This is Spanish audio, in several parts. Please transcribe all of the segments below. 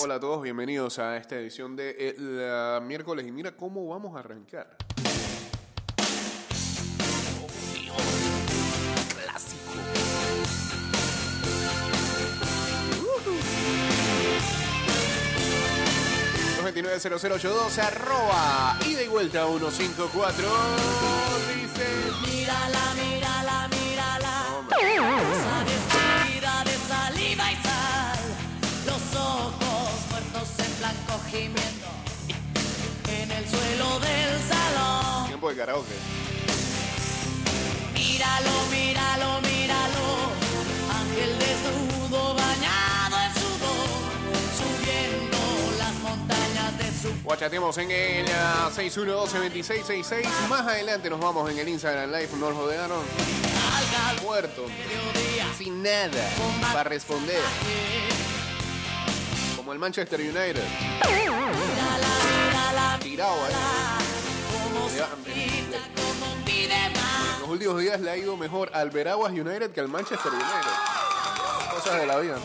Hola a todos, bienvenidos a esta edición de el miércoles. Y mira cómo vamos a arrancar. Clásico. 229-0082, arroba ida y vuelta 154. Dice. Mírala, mírala, mírala. Hombre, gimiendo. En el suelo del salón. tiempo de karaoke. Míralo, míralo, míralo. Ángel desnudo bañado en sudor. Subiendo las montañas de su Guachateamos en el ah, 612-2666. Más adelante nos vamos en el Instagram Live. Nos rodearon alga muerto, sin nada para responder. Como el Manchester United. Tirado más. Los últimos días le ha ido mejor al Veraguas United que al Manchester United. Cosas de la vida.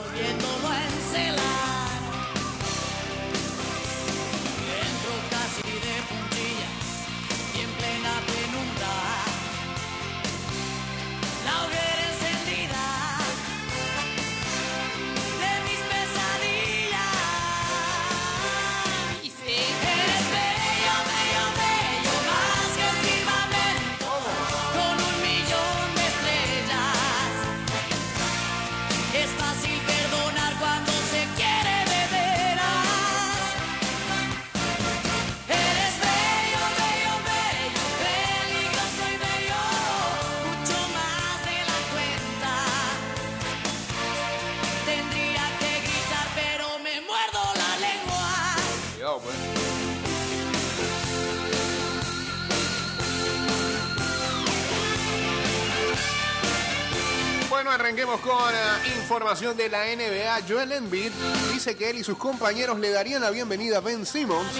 Información de la NBA. Joel Embiid dice que él y sus compañeros le darían la bienvenida a Ben Simmons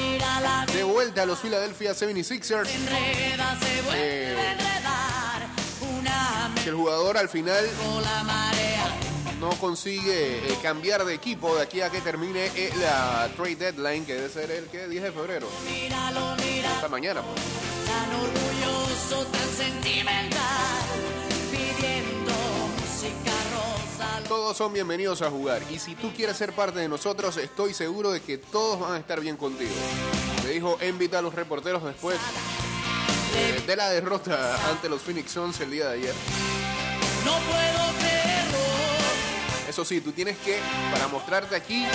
de vuelta a los Philadelphia 76ers. enreda, se vuelve Eh. el jugador al final no consigue eh, cambiar de equipo de aquí a que termine eh, la trade deadline, que debe ser el que 10 de febrero. Hasta mañana, pues. tan Todos son bienvenidos a jugar y si tú quieres ser parte de nosotros, estoy seguro de que todos van a estar bien contigo. Le dijo Embiid a los reporteros después eh, de la derrota ante los Phoenix Suns el día de ayer. No puedo creerlo, Eso sí, tú tienes que, para mostrarte aquí,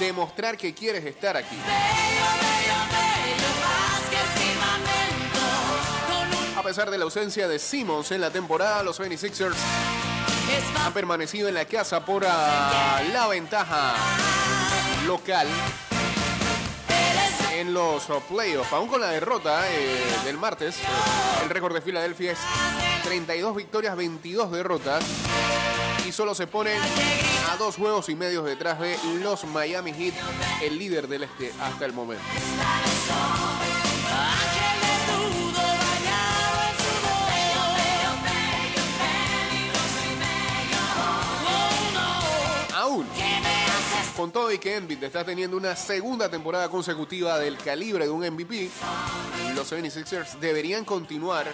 demostrar que quieres estar aquí. Bello, bello, bello, A pesar de la ausencia de Simmons en la temporada, los 76ers han permanecido en la casa por ah, la ventaja local en los oh, playoffs. Aún con la derrota eh, del martes, eh, el récord de Filadelfia es 32 victorias, 22 derrotas. Y solo se ponen a dos juegos y medios detrás de los Miami Heat, el líder del este hasta el momento. No. Aún ¿Qué me haces con todo y que Embiid está teniendo una segunda temporada consecutiva del calibre de un MVP, los 76ers deberían continuar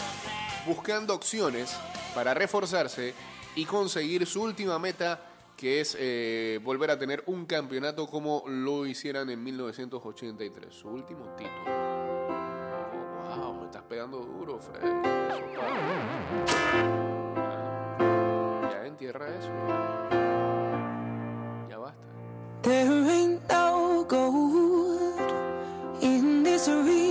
buscando opciones para reforzarse y conseguir su última meta, que es eh, volver a tener un campeonato como lo hicieran en 1983, su último título. Oh, wow, me estás pegando duro, Fred. Ya entierra eso. Ya. There ain't no gold in this river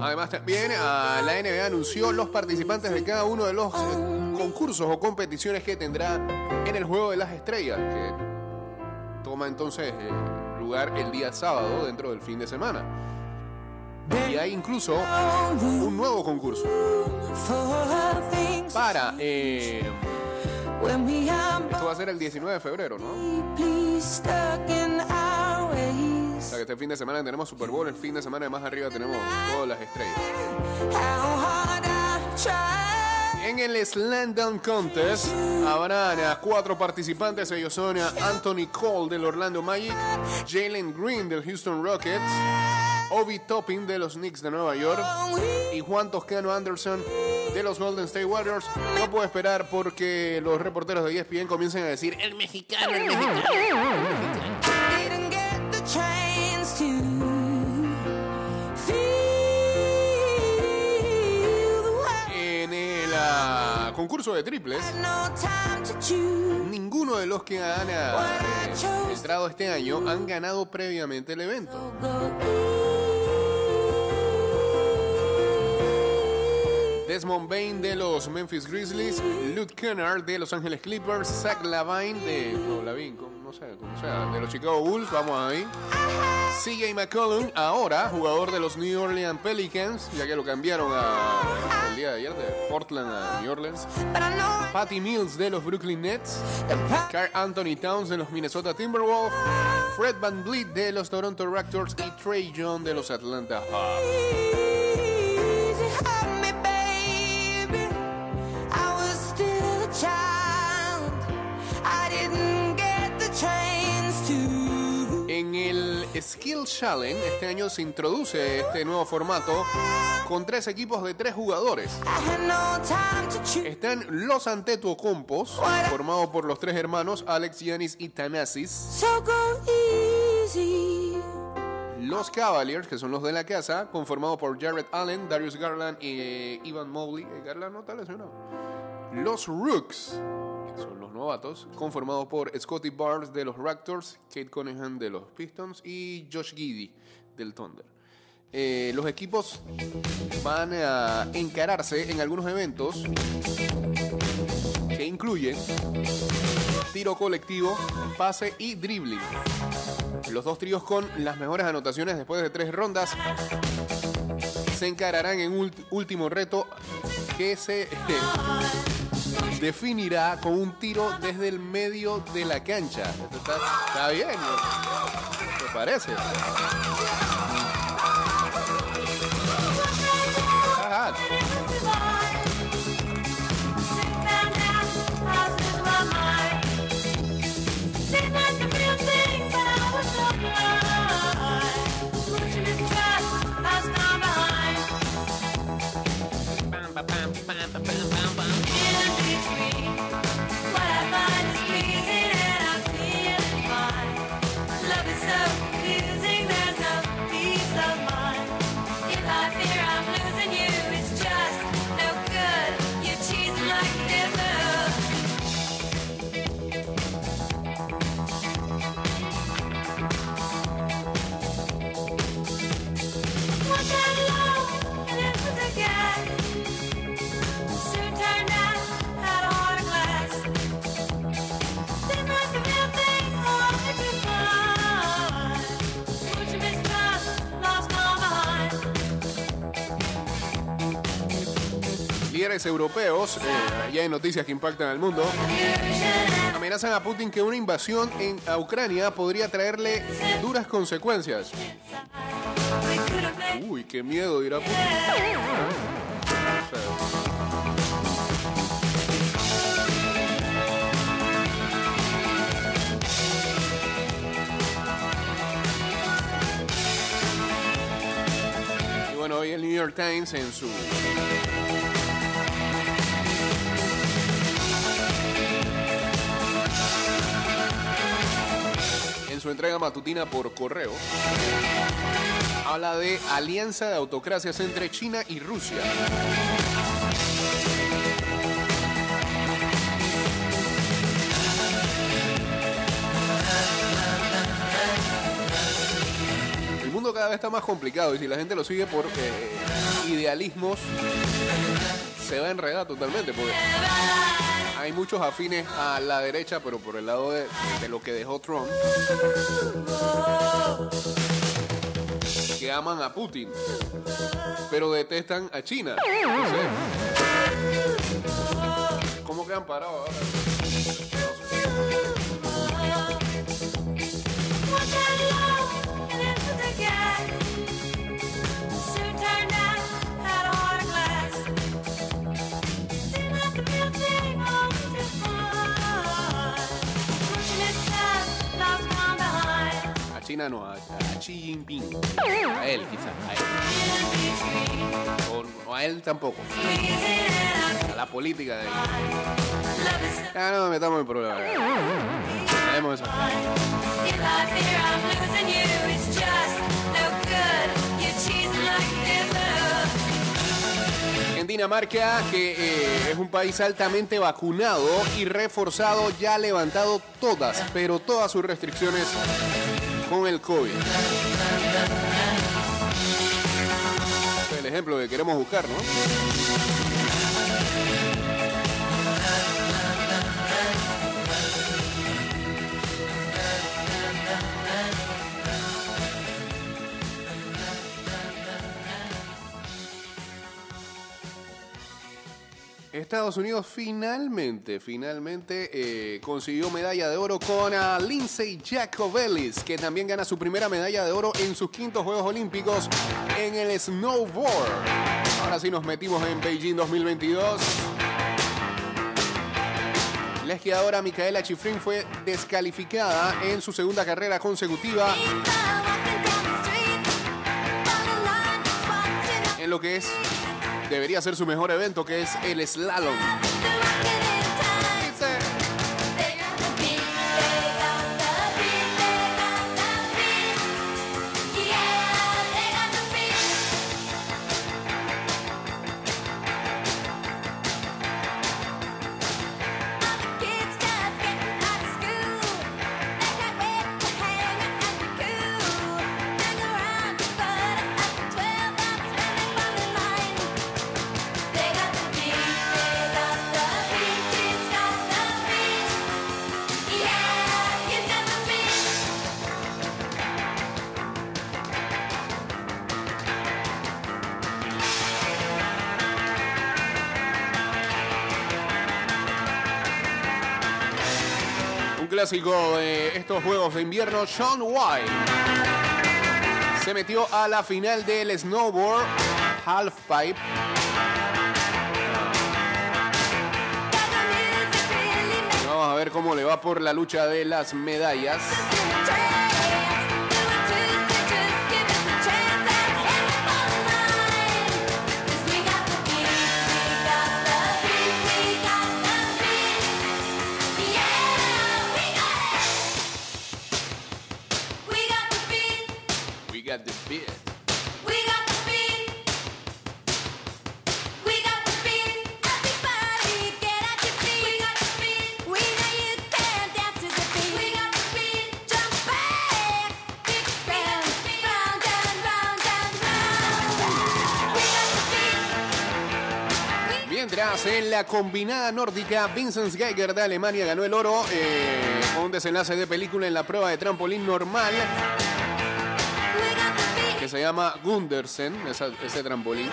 Además también ah, la NBA anunció los participantes de cada uno de los eh, concursos o competiciones que tendrá en el Juego de las Estrellas, que toma entonces eh, lugar el día sábado dentro del fin de semana. Y hay incluso un nuevo concurso para... eh, esto va a ser el 19 de febrero, ¿no? Ways. sea que este fin de semana tenemos Super Bowl, el fin de semana de más arriba tenemos todas las estrellas. En el Slam Dunk Contest habrán a cuatro participantes. Ellos son Anthony Cole del Orlando Magic, Jalen Green del Houston Rockets, Obi Toppin de los Knicks de Nueva York y Juan Toscano Anderson de los Golden State Warriors. No puedo esperar porque los reporteros de ESPN comiencen a decir el mexicano, el mexicano. Didn't get En el ah, concurso de triples, ninguno de los que han eh, entrado este año han ganado previamente el evento. Desmond Bain de los Memphis Grizzlies, Luke Kennard de Los Angeles Clippers, Zach Lavine de no, Lavine, no sé, como sea, de los Chicago Bulls, vamos ahí. CJ McCollum, ahora jugador de los New Orleans Pelicans, ya que lo cambiaron el día de ayer de Portland a New Orleans. Patty Mills de los Brooklyn Nets, Carl Anthony Towns de los Minnesota Timberwolves, Fred Van Vliet de los Toronto Raptors y Trey Young de los Atlanta Hawks. Skill Challenge este año se introduce este nuevo formato con tres equipos de tres jugadores. Están los Antetokounmpos, formados por los tres hermanos Alex, Giannis y Thanasis. Los Cavaliers, que son los de la casa, conformados por Jared Allen, Darius Garland y eh, Ivan Mobley. Eh, Garland no está lesionado. Los Rooks, son los novatos, conformados por Scotty Barnes de los Raptors, Kate Cunningham de los Pistons y Josh Giddy del Thunder. Eh, los equipos van a encararse en algunos eventos que incluyen tiro colectivo, pase y dribbling. Los dos tríos con las mejores anotaciones después de tres rondas se encararán en un último reto que se definirá con un tiro desde el medio de la cancha. Está, bien, ¿no? me parece. Ajá. Líderes europeos, eh, ya hay noticias que impactan al mundo, amenazan a Putin que una invasión en a Ucrania podría traerle duras consecuencias. Uy, qué miedo, dirá Putin. Y bueno, hoy el New York Times en su su entrega matutina por correo, habla de alianza de autocracias entre China y Rusia. El mundo cada vez está más complicado y si la gente lo sigue por eh, idealismos, se va a enredar totalmente. Porque hay muchos afines a la derecha, pero por el lado de, lo que dejó Trump, que aman a Putin, pero detestan a China. ¿Cómo quedan parados ahora? No, a, a Xi Jinping. A él, quizás. A él. O, a él tampoco. A la política de él. Ah, no, metamos en problemas. Sabemos eso. En Dinamarca, que eh, es un país altamente vacunado y reforzado, ya ha levantado todas, pero todas sus restricciones con el COVID. El ejemplo que queremos buscar, ¿no? Estados Unidos finalmente, finalmente eh, consiguió medalla de oro con a Lindsay Jacobellis, que también gana su primera medalla de oro en sus quintos Juegos Olímpicos en el snowboard. Ahora sí nos metimos en Beijing 2022. La esquiadora Micaela Chifrin fue descalificada en su segunda carrera consecutiva en lo que es debería ser su mejor evento, que es el slalom. Clásico de estos juegos de invierno, Sean White. Se metió a la final del snowboard halfpipe. Vamos a ver cómo le va por la lucha de las medallas. En la combinada nórdica, Vincent Geiger de Alemania ganó el oro eh, un desenlace de película en la prueba de trampolín normal que se llama Gundersen, ese trampolín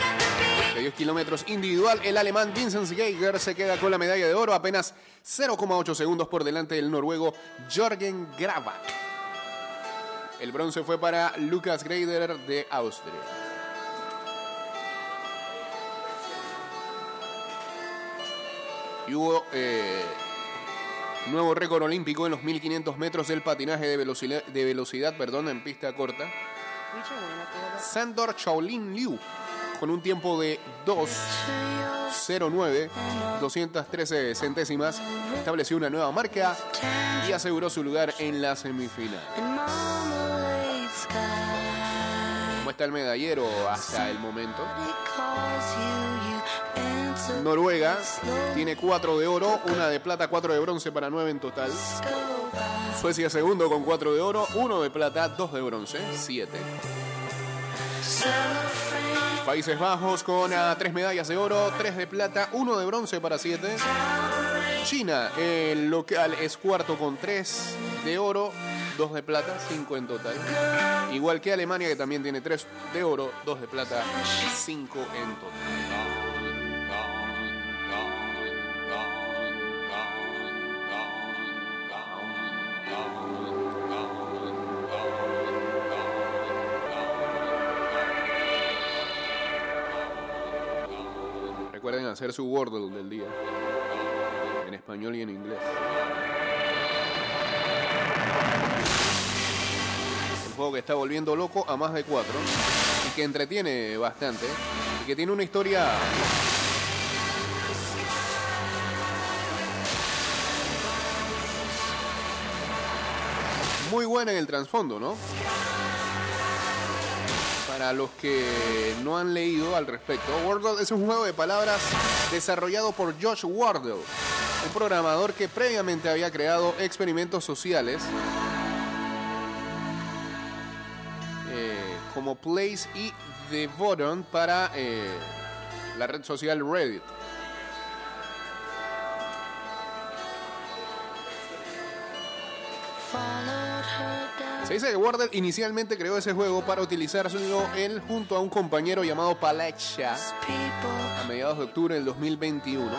de 10 kilómetros individual. El alemán Vincent Geiger se queda con la medalla de oro apenas 0,8 segundos por delante del noruego Jorgen Grabak. El bronce fue para Lucas Greider de Austria. Y hubo eh, nuevo récord olímpico en los 1500 metros del patinaje de velocidad, de velocidad perdón, en pista corta. Sandor Shaolin Liu con un tiempo de 2.09, 213 centésimas, estableció una nueva marca y aseguró su lugar en la semifinal. ¿Cómo está el medallero hasta el momento? Noruega tiene 4 de oro, una de plata, 4 de bronce para 9 en total. Suecia segundo con 4 de oro, 1 de plata, 2 de bronce, 7. Cellophane Países Bajos con 3 medallas de oro, 3 de plata, 1 de bronce para 7. China, el local es cuarto con 3 de oro, 2 de plata, 5 en total. Igual que Alemania que también tiene 3 de oro, 2 de plata, 5 en total. Recuerden hacer su Wordle del día. En español y en inglés. El juego que está volviendo loco a más de 4 y que entretiene bastante y que tiene una historia muy buena en el trasfondo, ¿no? Para los que no han leído al respecto, Wordle es un juego de palabras desarrollado por Josh Wardle, un programador que previamente había creado experimentos sociales eh, como Place y The Button para eh, la red social Reddit. Dice que Wardle inicialmente creó ese juego para utilizárselo él junto a un compañero llamado Palacha a mediados de octubre del 2021.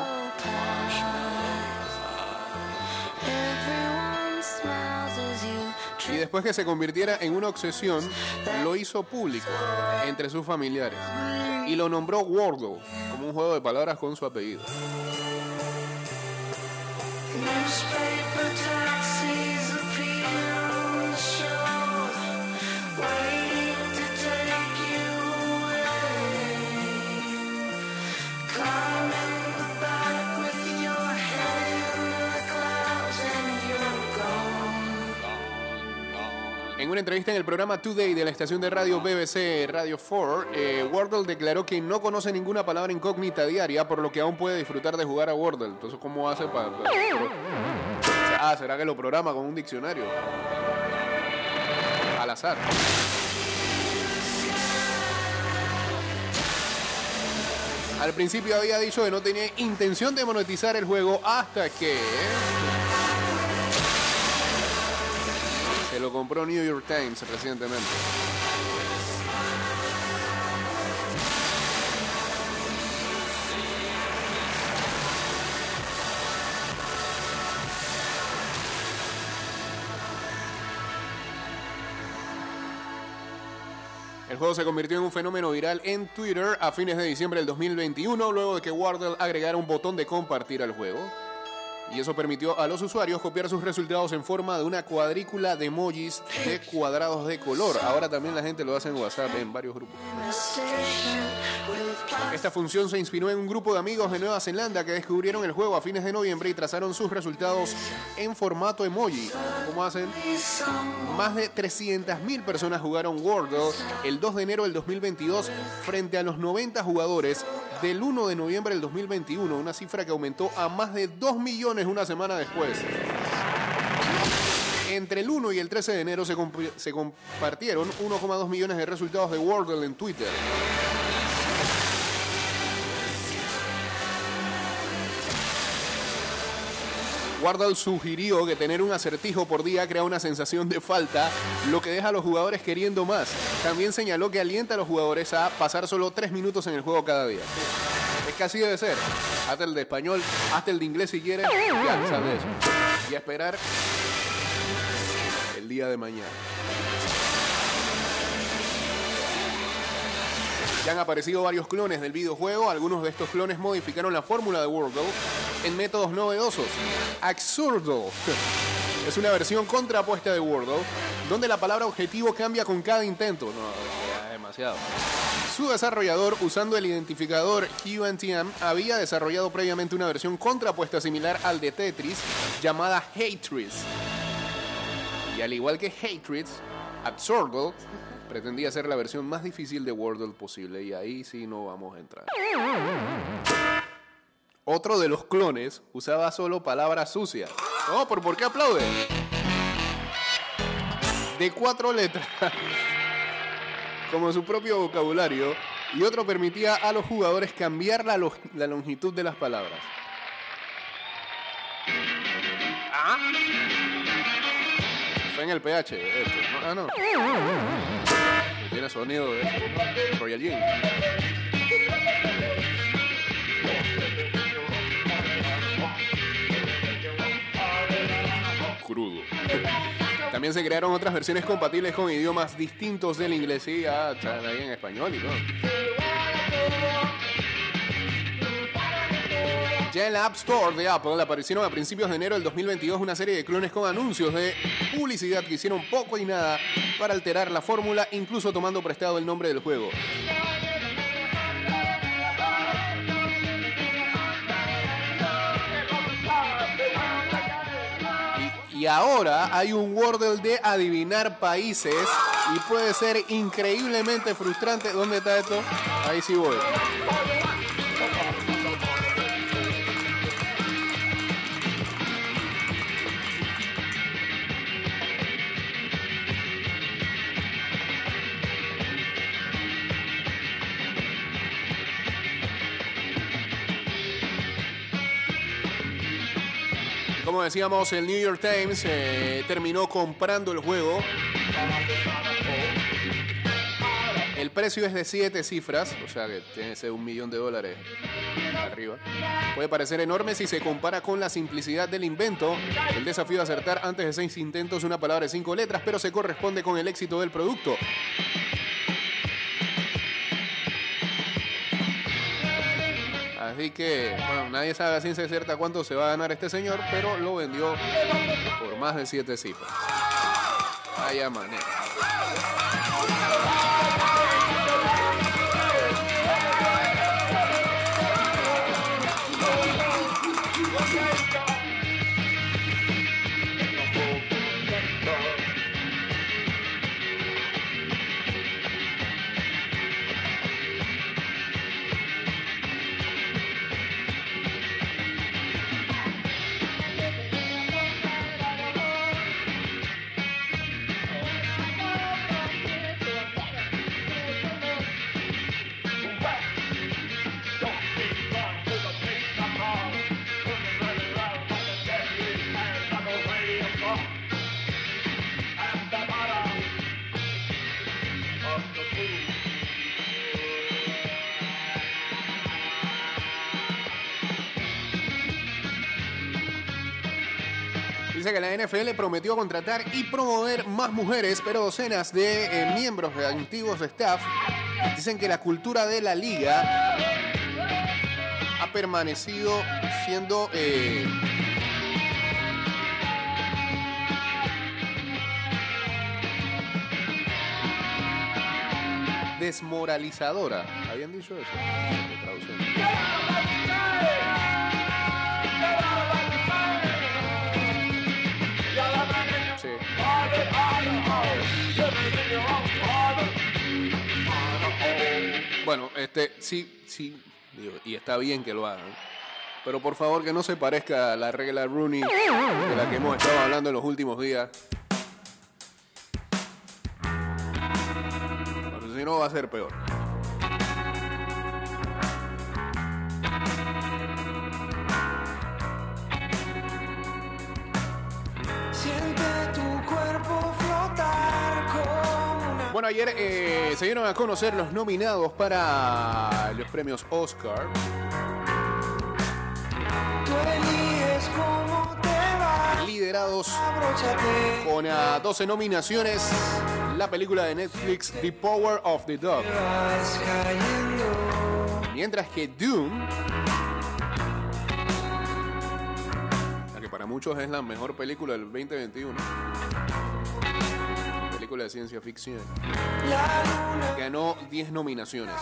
Everyone smiles as you Y después que se convirtiera en una obsesión, lo hizo público entre sus familiares y lo nombró Wordle como un juego de palabras con su apellido. En una entrevista en el programa Today de la estación de radio BBC Radio 4, eh, Wordle declaró que no conoce ninguna palabra incógnita diaria, por lo que aún puede disfrutar de jugar a Wordle. Entonces, ¿cómo hace para...? Ah, ¿será que lo programa con un diccionario? Al azar. Al principio había dicho que no tenía intención de monetizar el juego hasta que... Lo compró New York Times recientemente. El juego se convirtió en un fenómeno viral en Twitter a fines de diciembre del 2021, luego de que Wardle agregara un botón de compartir al juego. Y eso permitió a los usuarios copiar sus resultados en forma de una cuadrícula de emojis de cuadrados de color. Ahora también la gente lo hace en WhatsApp en varios grupos. Esta función se inspiró en un grupo de amigos de Nueva Zelanda que descubrieron el juego a fines de noviembre y trazaron sus resultados en formato emoji. ¿Cómo hacen? Más de 300.000 personas jugaron Wordle el 2 de enero del 2022 frente a los 90 jugadores del 1 de noviembre del 2021, una cifra que aumentó a más de 2 millones una semana después. Entre el 1 y el 13 de enero se, comp- se compartieron 1,2 millones de resultados de Wordle en Twitter. Wardle sugirió que tener un acertijo por día crea una sensación de falta, lo que deja a los jugadores queriendo más. También señaló que alienta a los jugadores a pasar solo tres minutos en el juego cada día. Es que así debe ser. Hazte el de español, hazte el de inglés si quieres, ya. Y a esperar el día de mañana. Ya han aparecido varios clones del videojuego. Algunos de estos clones modificaron la fórmula de Wordle en métodos novedosos. Absurdo es una versión contrapuesta de Wordle, donde la palabra objetivo cambia con cada intento. No, demasiado. Su desarrollador, usando el identificador QNTM, había desarrollado previamente una versión contrapuesta similar al de Tetris, llamada Hatris. Y al igual que Hatris, Absurdle pretendía ser la versión más difícil de Wordle posible, y ahí sí no vamos a entrar. Otro de los clones usaba solo palabras sucias. No, ¿por, ¿por qué aplaude? De cuatro letras, como su propio vocabulario, y otro permitía a los jugadores cambiar la, la longitud de las palabras. Ah. Está en el PH. esto. Ah, no. Tiene sonido de ¿no? Royal Gin. Crudo. También se crearon otras versiones compatibles con idiomas distintos del inglés. Sí, ahí en español y todo. Ya en la App Store de Apple aparecieron a principios de enero del 2022 una serie de clones con anuncios de publicidad que hicieron poco y nada para alterar la fórmula, incluso tomando prestado el nombre del juego. Y, ahora hay un Wordle de adivinar países y puede ser increíblemente frustrante. ¿Dónde está esto? Ahí sí voy. Decíamos, el New York Times eh, terminó comprando el juego. El precio es de 7 cifras, o sea que tiene que ser un millón de dólares arriba. Puede parecer enorme si se compara con la simplicidad del invento. El desafío de acertar antes de 6 intentos una palabra de 5 letras, pero se corresponde con el éxito del producto. Así que, bueno, nadie sabe a ciencia cierta cuánto se va a ganar este señor, pero lo vendió por más de 7 cifras. Vaya manera. Que la NFL prometió contratar y promover más mujeres, pero docenas de eh, miembros de antiguos staff dicen que la cultura de la liga ha permanecido siendo eh, desmoralizadora. ¿Habían dicho eso? Sí, sí, digo, y está bien que lo hagan. Pero por favor que no se parezca a la regla Rooney de la que hemos estado hablando en los últimos días. Porque si no va a ser peor. Bueno, ayer eh, se dieron a conocer los nominados para los premios Oscar. Liderados con ah, 12 nominaciones, la película de Netflix The Power of the Dog. Mientras que Doom, la que para muchos es la mejor película del 2021. Película de ciencia ficción. Ganó 10 nominaciones.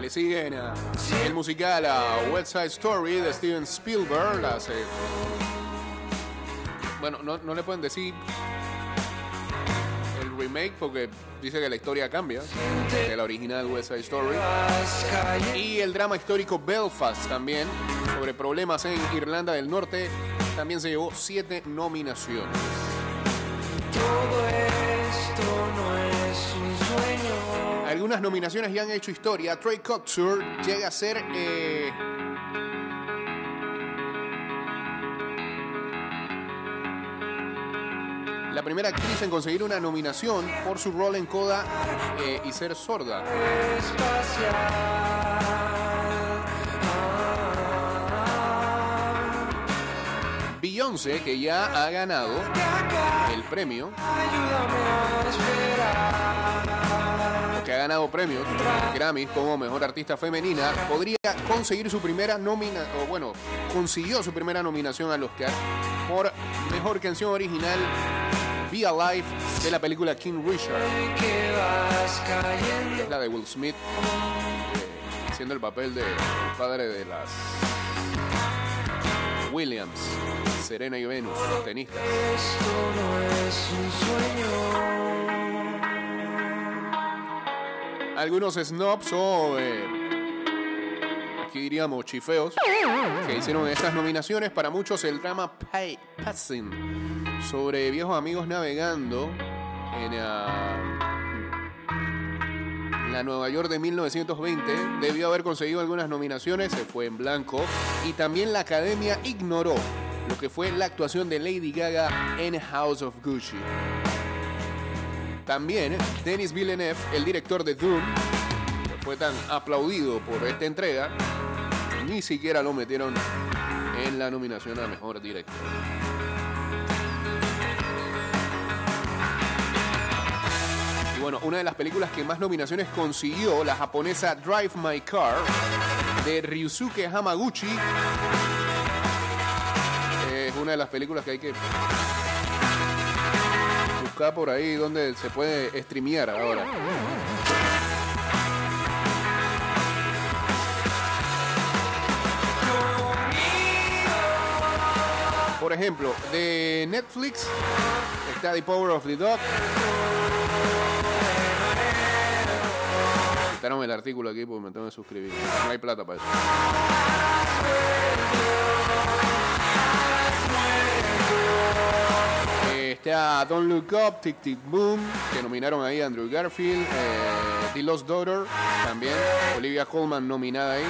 Le siguen a el musical a West Side Story de Steven Spielberg. hace- bueno, no, no le pueden decir remake porque dice que la historia cambia de la original West Side Story. Y el drama histórico Belfast también, sobre problemas en Irlanda del Norte, también se llevó siete nominaciones. todo esto no es un sueño. Algunas nominaciones ya han hecho historia. Trey Coxur llega a ser eh, la primera actriz en conseguir una nominación por su rol en Coda eh, y ser sorda. Beyoncé, que ya ha ganado el premio, a que ha ganado premios Grammys como mejor artista femenina, podría conseguir su primera nomina, o bueno, consiguió su primera nominación al Oscar por mejor canción original Be Alive de la película King Richard, Que es la de Will Smith, eh, haciendo el papel de padre de las Williams, Serena y Venus, tenistas. Esto no es un sueño. algunos snobs o eh, aquí diríamos chifeos que hicieron estas nominaciones. Para muchos el drama Pay, Passing sobre viejos amigos navegando en ah, la Nueva York de 1920 debió haber conseguido algunas nominaciones, se fue en blanco y también la academia ignoró lo que fue la actuación de Lady Gaga en House of Gucci. También Denis Villeneuve, el director de Doom, que fue tan aplaudido por esta entrega, ni siquiera lo metieron en la nominación a mejor director. Y bueno, una de las películas que más nominaciones consiguió, la japonesa Drive My Car, de Ryusuke Hamaguchi. Es una de las películas que hay que buscar por ahí donde se puede streamear ahora. Por ejemplo, de Netflix está The Power of the Dog. Quitaron el artículo aquí porque me tengo que suscribir. No hay plata para eso. Está Don't Look Up, Tic Tic Boom, que nominaron ahí Andrew Garfield. eh, The Lost Daughter, también. Olivia Colman nominada ahí.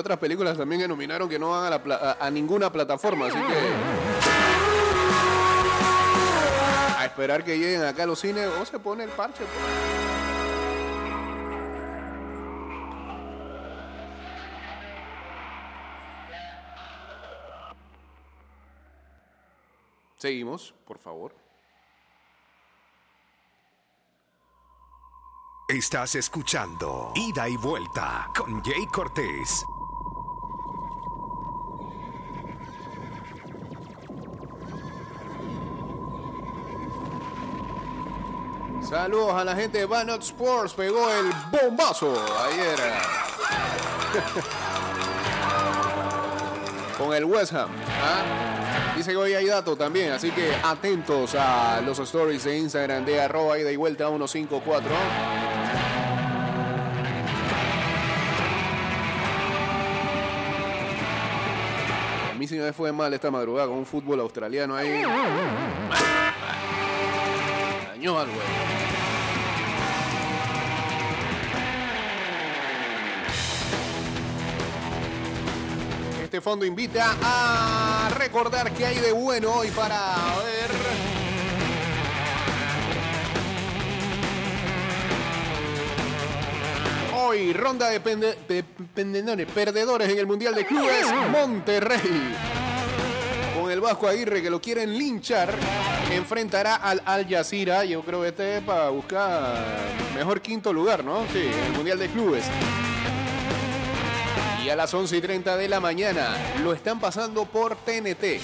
Otras películas también que que no van a, la pla- a ninguna plataforma, así que. A esperar que lleguen acá a los cines o se pone el parche. pues. Seguimos, por favor. Estás escuchando Ida y Vuelta con Jay Cortés. Saludos a la gente de Banot Sports. Pegó el bombazo ayer. Con el West Ham. ¿ah? Dice que hoy hay datos también, así que atentos a los stories de Instagram de arroba ida y vuelta 154. A mí sí me fue mal esta madrugada con un fútbol australiano ahí. Este fondo invita a recordar que hay de bueno hoy para ver. Hoy, ronda de, pende- de perdedores en el Mundial de Clubes, Monterrey. El Vasco Aguirre, que lo quieren linchar, enfrentará al Al Jazeera. Yo creo que este es para buscar mejor quinto lugar, ¿no? Sí, el Mundial de Clubes. Y a las 11 y 30 de la mañana lo están pasando por TNT.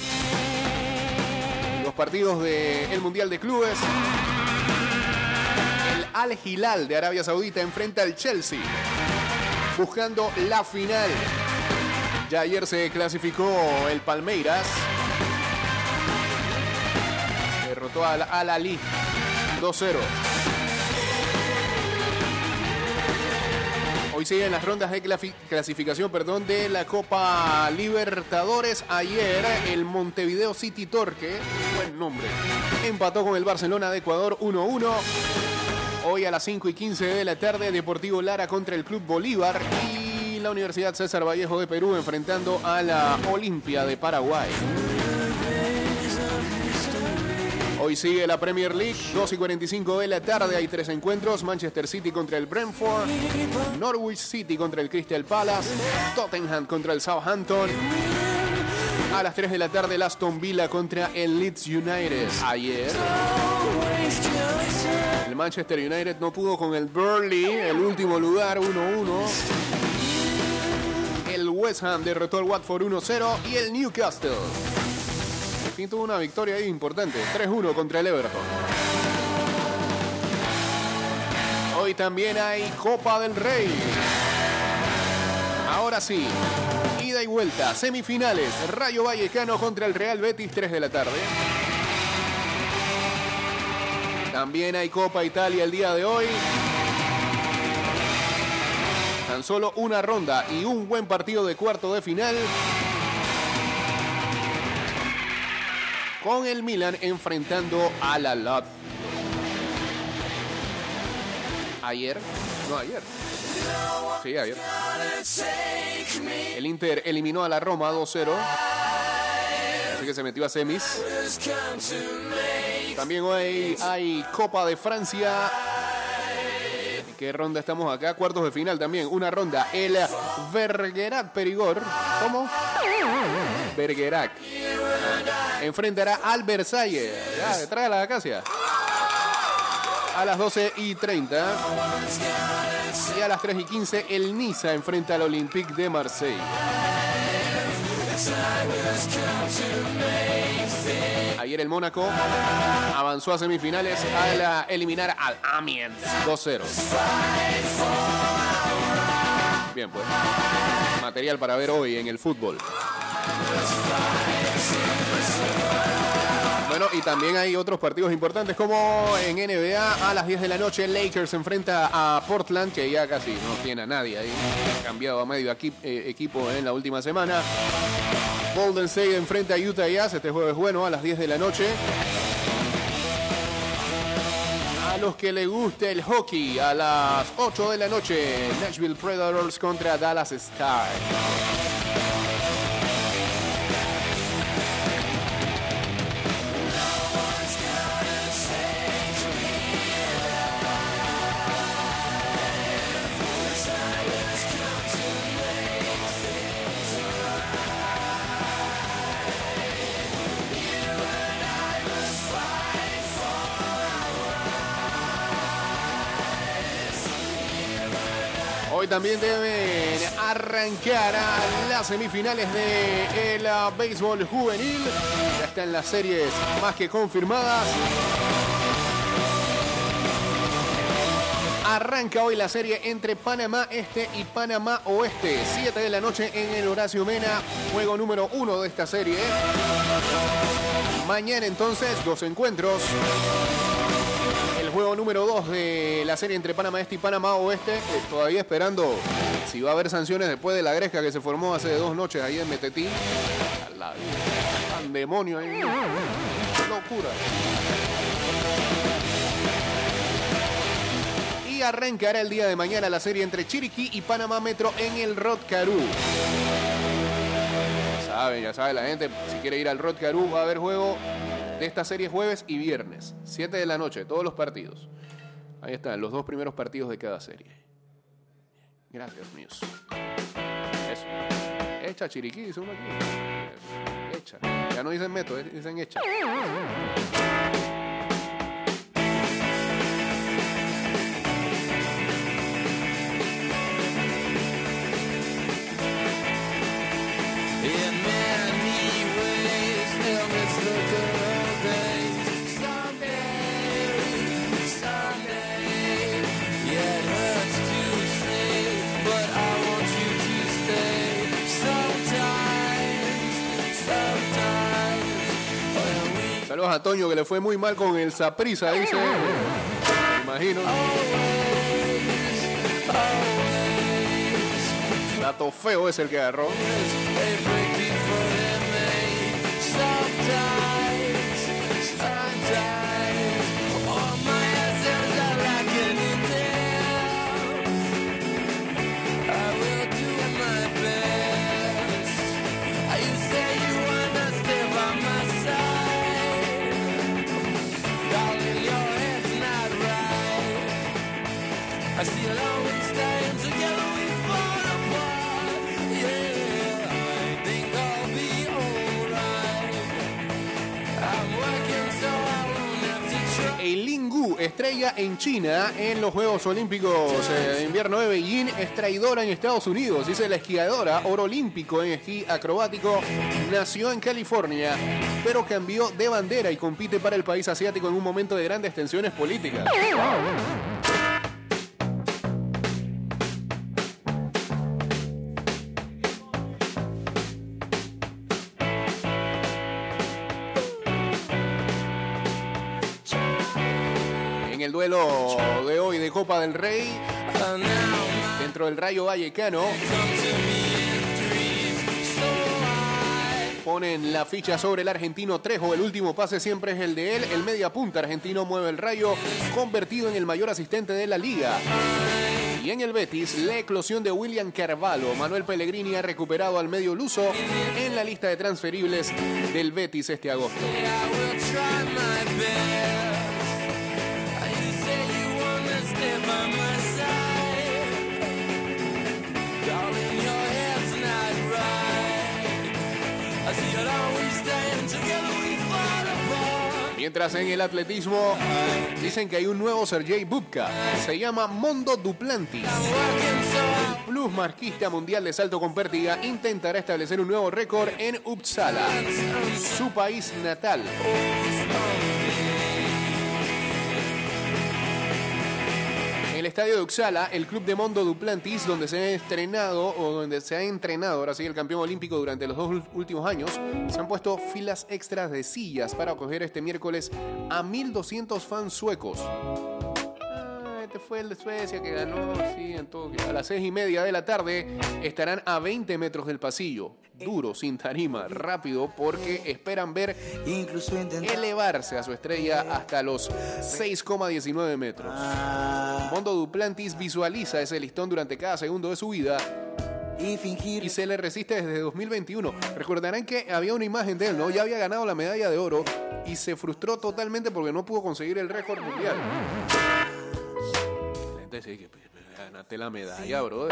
Los partidos del Mundial de Clubes. El Al Hilal de Arabia Saudita enfrenta al Chelsea. Buscando la final. Ya ayer se clasificó el Palmeiras. Derrotó al Al Ali 2-0. Hoy siguen las rondas de clasificación perdón, de la Copa Libertadores. Ayer el Montevideo City Torque, buen nombre, empató con el Barcelona de Ecuador 1-1. Hoy a las 5 y 15 de la tarde, Deportivo Lara contra el Club Bolívar y la Universidad César Vallejo de Perú enfrentando a la Olimpia de Paraguay. Hoy sigue la Premier League, 2 y 45 de la tarde, hay tres encuentros, Manchester City contra el Brentford, Norwich City contra el Crystal Palace, Tottenham contra el Southampton, a las 3 de la tarde el Aston Villa contra el Leeds United. Ayer el Manchester United no pudo con el Burnley, el último lugar 1-1. El West Ham derrotó al Watford 1-0 y el Newcastle. Tuvo una victoria importante, 3-1 contra el Everton. Hoy también hay Copa del Rey. Ahora sí, ida y vuelta, semifinales, Rayo Vallecano contra el Real Betis, 3 de la tarde. También hay Copa Italia el día de hoy. Tan solo una ronda y un buen partido de cuarto de final. Con el Milan enfrentando a la Lazio. Ayer, no ayer. Sí, ayer. El Inter eliminó a la Roma 2-0. Así que se metió a semis. También hoy hay Copa de Francia. ¿En ¿Qué ronda estamos acá? Cuartos de final también. Una ronda. El Bergerac Perigor. ¿Cómo? Bergerac. Enfrentará al Versalles. Ya, detrás de la acacia. A las 12 y 30. Y a las 3 y 15 el Niza enfrenta al Olympique de Marseille. Ayer el Mónaco avanzó a semifinales al ah, eliminar al Amiens 2-0. Bien, pues. Material para ver hoy en el fútbol. Bueno, y también hay otros partidos importantes como en NBA a las 10 de la noche Lakers enfrenta a Portland que ya casi no tiene a nadie ahí, cambiado a medio eh, equipo en la última semana. Golden State enfrenta a Utah Jazz, este juego es bueno a las 10 de la noche. A los que les guste el hockey, a las 8 de la noche, Nashville Predators contra Dallas Stars. También deben arrancar a las semifinales de el ah, béisbol juvenil. Ya están las series más que confirmadas. Arranca hoy la serie entre Panamá Este y Panamá Oeste. 7 de la noche en el Horacio Mena. Juego número uno de esta serie. Mañana entonces dos encuentros. Juego número 2 de la serie entre Panamá Este y Panamá Oeste. eh, todavía esperando si va a haber sanciones después de la gresca que se formó hace dos noches ahí en Metetí. La- Tan demonio ahí. Locura. Y arrancará el día de mañana la serie entre Chiriquí y Panamá Metro en el Rod Carú. Ya saben, ya sabe la gente, si quiere ir al Rod Carú va a haber juego de esta serie jueves y viernes, 7 de la noche, todos los partidos. Ahí están, los dos primeros partidos de cada serie. Gracias, míos. Eso. Echa Chiriquí, dice uno aquí. Hecha. Ya no dicen método, dicen hecha. Saludos a Toño que le fue muy mal con el Saprisa, dice. Me imagino. Dato feo es el que agarró. En China en los Juegos Olímpicos eh, de Invierno de Beijing, es traidora en Estados Unidos. Dice la esquiadora, oro olímpico en esquí acrobático, nació en California, pero cambió de bandera y compite para el país asiático en un momento de grandes tensiones políticas. De hoy de Copa del Rey, dentro del Rayo Vallecano, ponen la ficha sobre el argentino Trejo. El último pase siempre es el de él. El media punta argentino mueve el rayo, convertido en el mayor asistente de la liga. Y en el Betis, la eclosión de William Carvalho. Manuel Pellegrini ha recuperado al medio luso en la lista de transferibles del Betis este agosto. Mientras en el atletismo dicen que hay un nuevo Sergei Bubka. Se llama Mondo Duplantis. Plus marquista mundial de salto con pértiga intentará establecer un nuevo récord en Uppsala, su país natal. El estadio de Uppsala, el club de Mondo Duplantis, donde se ha estrenado o donde se ha entrenado, ahora sí, el campeón olímpico durante los dos últimos años, se han puesto filas extras de sillas para acoger este miércoles a 1.200 fans suecos. Ah, Este fue el de Suecia que ganó, sí, en. A las seis y media de la tarde estarán a 20 metros del pasillo. Duro, sin tarima, rápido, porque esperan ver elevarse a su estrella hasta los 6,19 metros. Mondo Duplantis visualiza ese listón durante cada segundo de su vida y fingir y se le resiste desde 2021. Recordarán que había una imagen de él, ¿no? Ya había ganado la medalla de oro y se frustró totalmente porque no pudo conseguir el récord mundial. Gente dice que "Pero, pero, ganaste la medalla, bro.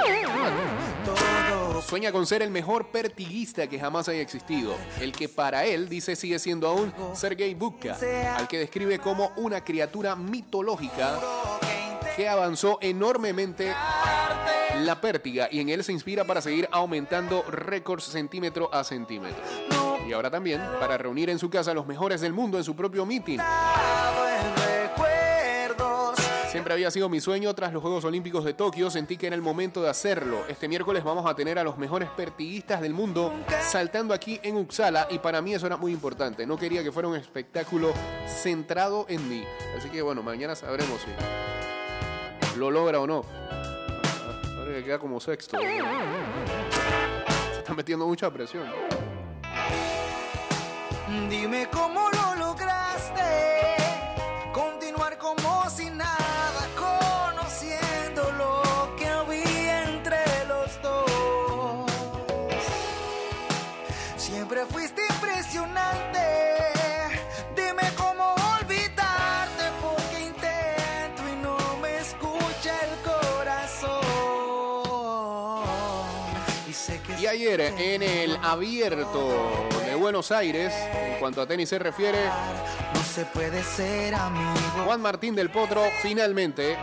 todo. Sueña con ser el mejor pertiguista que jamás haya existido. El que para él, dice, sigue siendo aún Sergei Bubka, al que describe como una criatura mitológica que avanzó enormemente la pértiga y en él se inspira para seguir aumentando récords centímetro a centímetro. Y ahora también para reunir en su casa a los mejores del mundo en su propio meeting. Siempre había sido mi sueño tras los Juegos Olímpicos de Tokio, sentí que era el momento de hacerlo. Este miércoles vamos a tener a los mejores pertiguistas del mundo saltando aquí en Uppsala y para mí eso era muy importante. No quería que fuera un espectáculo centrado en mí. Así que bueno, mañana sabremos si lo logra o no. Ahora que queda como sexto. Se está metiendo mucha presión. Dime cómo Y ayer en el abierto de Buenos Aires, en cuanto a tenis se refiere, No se puede ser amigo. Juan Martín del Potro finalmente,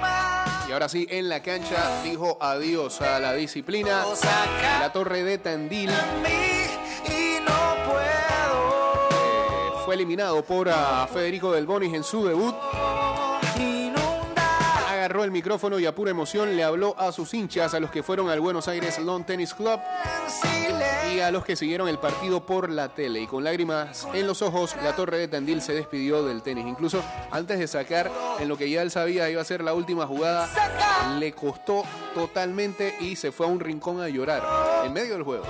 y ahora sí en la cancha, dijo adiós a la disciplina. La torre de Tandil eh, fue eliminado por ah, Federico Del Bonis en su debut. El micrófono y a pura emoción le habló a sus hinchas, a los que fueron al Buenos Aires Lawn Tennis Club y a los que siguieron el partido por la tele. Y con lágrimas en los ojos, la Torre de Tandil se despidió del tenis. Incluso antes de sacar en lo que ya él sabía iba a ser la última jugada, le costó totalmente y se fue a un rincón a llorar en medio del juego.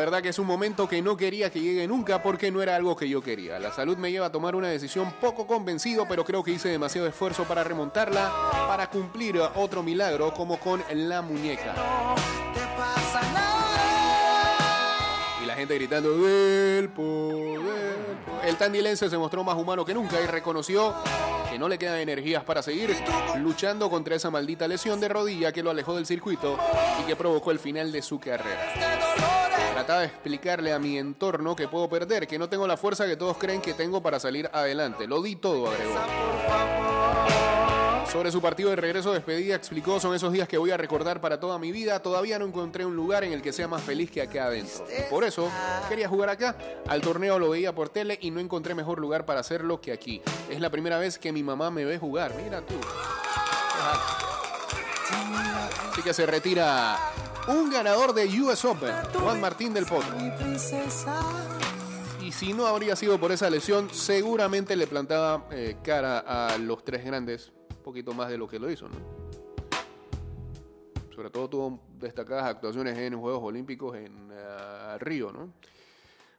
Verdad que es un momento que no quería que llegue nunca porque no era algo que yo quería. La salud me lleva a tomar una decisión poco convencido, pero creo que hice demasiado esfuerzo para remontarla, para cumplir otro milagro como con la muñeca. Gente gritando del poder. El tandilense se mostró más humano que nunca y reconoció que no le quedan energías para seguir luchando contra esa maldita lesión de rodilla que lo alejó del circuito y que provocó el final de su carrera. Trataba de explicarle a mi entorno que puedo perder, que no tengo la fuerza que todos creen que tengo para salir adelante. Lo di todo, agregó. Sobre su partido de regreso despedida explicó, son esos días que voy a recordar para toda mi vida. Todavía no encontré un lugar en el que sea más feliz que acá adentro. Por eso quería jugar acá. Al torneo lo veía por tele y no encontré mejor lugar para hacerlo que aquí. Es la primera vez que mi mamá me ve jugar. Mira tú. Así que se retira un ganador de US Open, Juan Martín del Potro. Y si no habría sido por esa lesión, seguramente le plantaba eh, cara a los tres grandes, poquito más de lo que lo hizo, ¿no? Sobre todo tuvo destacadas actuaciones en Juegos Olímpicos en eh, Río, ¿no?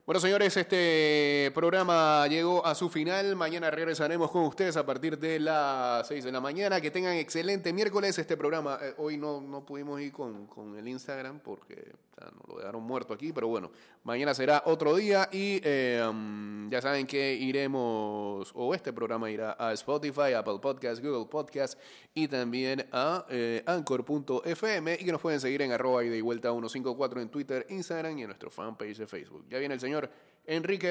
Bueno, señores, este programa llegó a su final. Mañana regresaremos con ustedes a partir de las 6 de la mañana. Que tengan excelente miércoles. Este programa, eh, hoy no, no pudimos ir con, con el Instagram porque nos lo dejaron muerto aquí, pero bueno, mañana será otro día y eh, um, ya saben que iremos, o este programa irá a Spotify, Apple Podcast, Google Podcast y también a eh, Anchor.fm y que nos pueden seguir en arroba y vuelta 154 en Twitter, Instagram y en nuestro fanpage de Facebook. Ya viene el señor Enrique